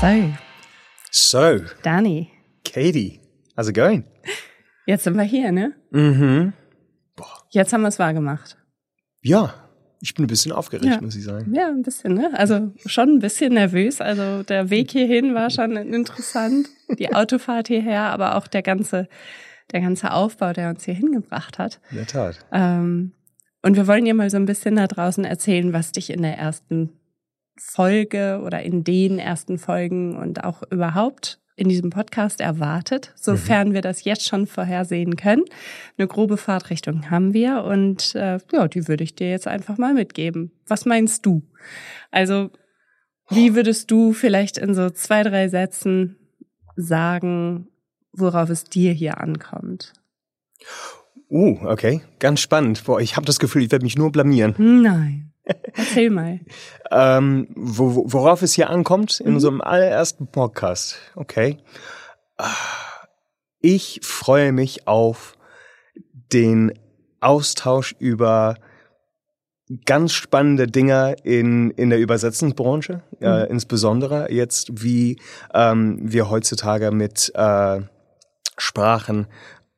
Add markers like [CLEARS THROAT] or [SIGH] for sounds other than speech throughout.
So, So, Dani, Katie, how's it going? jetzt sind wir hier, ne? Mhm. Jetzt haben wir es wahr gemacht. Ja, ich bin ein bisschen aufgeregt, Ja. muss ich sagen. Ja, ein bisschen, ne? Also schon ein bisschen nervös. Also der Weg hierhin war schon interessant. Die [LAUGHS] Autofahrt hierher, aber auch der ganze, der ganze Aufbau, der uns hier hingebracht hat. In der Tat. Ähm, und wir wollen dir mal so ein bisschen da draußen erzählen, was dich in der ersten Folge oder in den ersten Folgen und auch überhaupt in diesem Podcast erwartet, sofern wir das jetzt schon vorhersehen können. Eine grobe Fahrtrichtung haben wir und äh, ja, die würde ich dir jetzt einfach mal mitgeben. Was meinst du? Also, wie würdest du vielleicht in so zwei, drei Sätzen sagen, worauf es dir hier ankommt? Uh, okay, ganz spannend. Boah, ich habe das Gefühl, ich werde mich nur blamieren. Nein. Erzähl mal. Ähm, wo, wo- worauf es hier ankommt in unserem allerersten Podcast. Okay. Ah, Ich freue mich auf den Austausch über ganz spannende Dinge in, in der Übersetzungsbranche, äh, insbesondere jetzt, wie ähm, wir heutzutage mit äh, Sprachen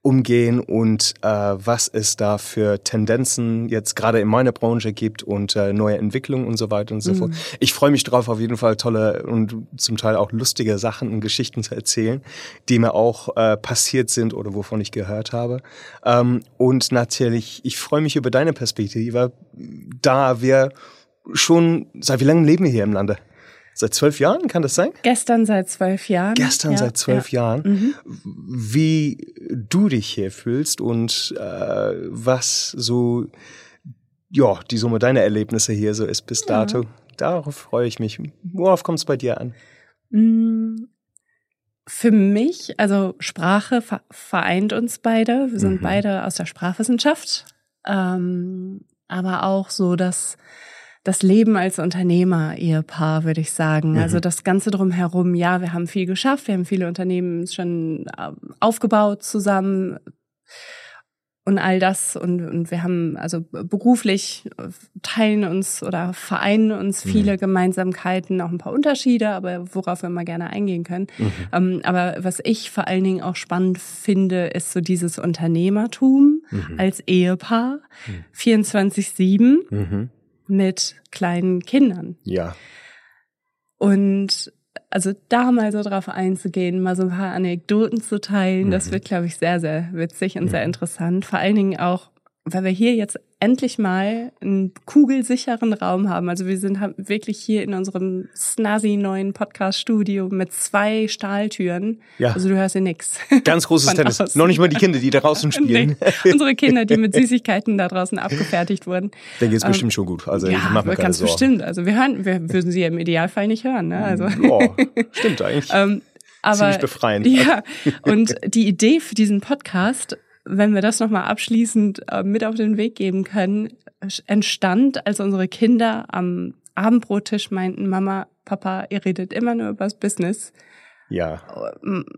umgehen und äh, was es da für Tendenzen jetzt gerade in meiner Branche gibt und äh, neue Entwicklungen und so weiter und so fort. Ich freue mich drauf, auf jeden Fall tolle und zum Teil auch lustige Sachen und Geschichten zu erzählen, die mir auch äh, passiert sind oder wovon ich gehört habe. Ähm, und natürlich, ich freue mich über deine Perspektive, da wir schon, seit wie lange leben wir hier im Lande? Seit zwölf Jahren, kann das sein? Gestern seit zwölf Jahren. Gestern Ja, seit zwölf ja. Jahren, wie du dich hier fühlst und äh, was so, ja, die Summe deiner Erlebnisse hier so ist bis dato. Darauf freue ich mich. Worauf kommt es bei dir an? Mm, Für mich, also Sprache ver- vereint uns beide. Wir sind Mhm. beide aus der Sprachwissenschaft. Ähm, aber auch so das, das Leben als Unternehmer, Ehepaar, würde ich sagen. Mhm. Also das Ganze drumherum, ja, wir haben viel geschafft, wir haben viele Unternehmen schon ähm, aufgebaut zusammen und all das und, und wir haben also beruflich äh, teilen uns oder vereinen uns viele Gemeinsamkeiten, auch ein paar Unterschiede, aber worauf wir mal gerne eingehen können. Ähm, aber was ich vor allen Dingen auch spannend finde, ist so dieses Unternehmertum als Ehepaar, 24-7 Mhm. Mit kleinen Kindern. Ja. Und also da mal so drauf einzugehen, mal so ein paar Anekdoten zu teilen, das wird, glaube ich, sehr, sehr witzig und sehr interessant. Vor allen Dingen auch, weil wir hier jetzt endlich mal einen kugelsicheren Raum haben. Also wir sind wirklich hier in unserem snazzy neuen Podcast-Studio mit zwei Stahltüren. Ja. Also du hörst hier nix. Ganz großes [LAUGHS] Tennis. außen. Noch nicht mal die Kinder, die da draußen [LAUGHS] spielen. Nee, unsere Kinder, die mit Süßigkeiten da draußen abgefertigt wurden. Dann geht's bestimmt schon gut. Also ich mache mir keine ganz Sorgen. bestimmt. Also wir hören, wir würden sie im Idealfall nicht hören. Ne? Also Ja, stimmt [LAUGHS] eigentlich. ähm, aber Ziemlich befreiend. Ja, und die Idee für diesen Podcast, wenn wir das nochmal abschließend äh, mit auf den Weg geben können, entstand, als unsere Kinder am Abendbrottisch meinten, Mama, Papa, ihr redet immer nur übers Business. Ja.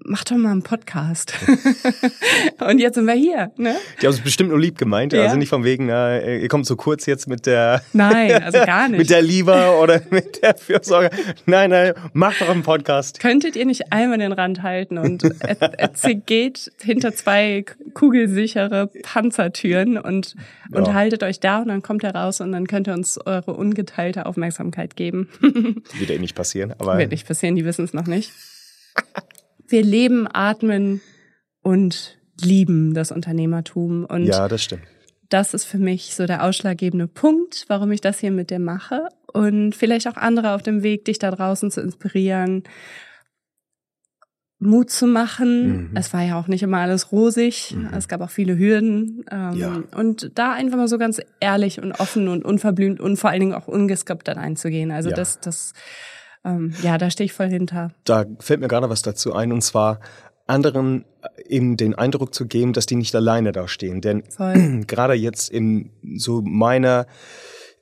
Mach doch mal einen Podcast. [LAUGHS] und jetzt sind wir hier, ne? Die haben es bestimmt nur lieb gemeint. Ja. Also nicht von wegen, äh, ihr kommt so kurz jetzt mit der Nein, also [LAUGHS] gar nicht. mit der Liebe oder mit der Fürsorge. Nein, nein, macht doch einen Podcast. Könntet ihr nicht einmal den Rand halten und geht hinter zwei kugelsichere Panzertüren und Ja. unterhaltet euch da und dann kommt er raus und dann könnt ihr uns eure ungeteilte Aufmerksamkeit geben. [LAUGHS] Wird eh nicht passieren, aber Wird nicht passieren, die wissen es noch nicht. Wir leben, atmen und lieben das Unternehmertum und ja, das stimmt. das ist für mich so der ausschlaggebende Punkt, warum ich das hier mit dir mache und vielleicht auch andere auf dem Weg, dich da draußen zu inspirieren, Mut zu machen. Mhm. Es war ja auch nicht immer alles rosig, es gab auch viele Hürden ähm, Ja. und da einfach mal so ganz ehrlich und offen und unverblümt und vor allen Dingen auch ungeskriptet einzugehen. Also Ja. das, das, ähm, ja, da stehe ich voll hinter. Da fällt mir gerade was dazu ein, und zwar anderen eben den Eindruck zu geben, dass die nicht alleine da stehen. Denn Voll. [CLEARS THROAT] gerade jetzt in so meiner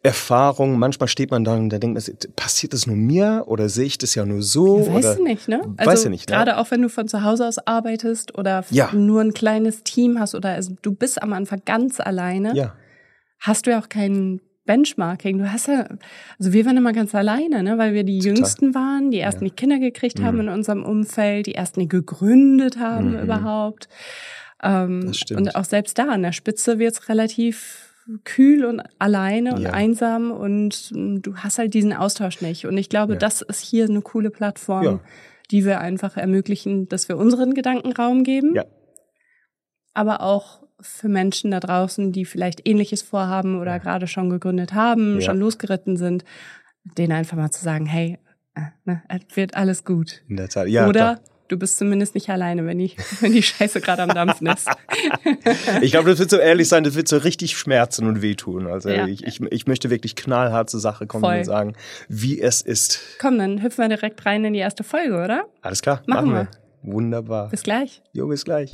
Erfahrung, manchmal steht man da und da denkt man, passiert das nur mir oder sehe ich das ja nur so? Ja, weißt oder, du nicht, ne? Weiß du nicht, ne? Gerade auch wenn du von zu Hause aus arbeitest oder Ja. nur ein kleines Team hast oder also du bist am Anfang ganz alleine, Ja, hast du ja auch keinen Benchmarking. Du hast ja, also wir waren immer ganz alleine, ne, weil wir die Total. Jüngsten waren, die ersten, Ja. die Kinder gekriegt haben Mhm. in unserem Umfeld, die ersten, die gegründet haben Mhm. überhaupt. Ähm, Das stimmt. Und auch selbst da an der Spitze wird's relativ kühl und alleine und Ja. einsam und mm, du hast halt diesen Austausch nicht. Und ich glaube, Ja. das ist hier eine coole Plattform, Ja. die wir einfach ermöglichen, dass wir unseren Gedanken Raum geben Ja. aber auch für Menschen da draußen, die vielleicht ähnliches vorhaben oder Ja. gerade schon gegründet haben, Ja. schon losgeritten sind, denen einfach mal zu sagen, hey, äh, ne, es wird alles gut. In der Tat. Ja, oder du bist zumindest nicht alleine, wenn die, [LAUGHS] wenn die Scheiße gerade am Dampfen ist. doch. [LAUGHS] Ich glaube, das wird so ehrlich sein, das wird so richtig schmerzen und wehtun. Also Ja. ich, ich, ich möchte wirklich knallhart zur Sache kommen Voll. und sagen, wie es ist. Komm, dann hüpfen wir direkt rein in die erste Folge, oder? Alles klar, Machen machen, wir. Wunderbar. Bis gleich. Jo, bis gleich.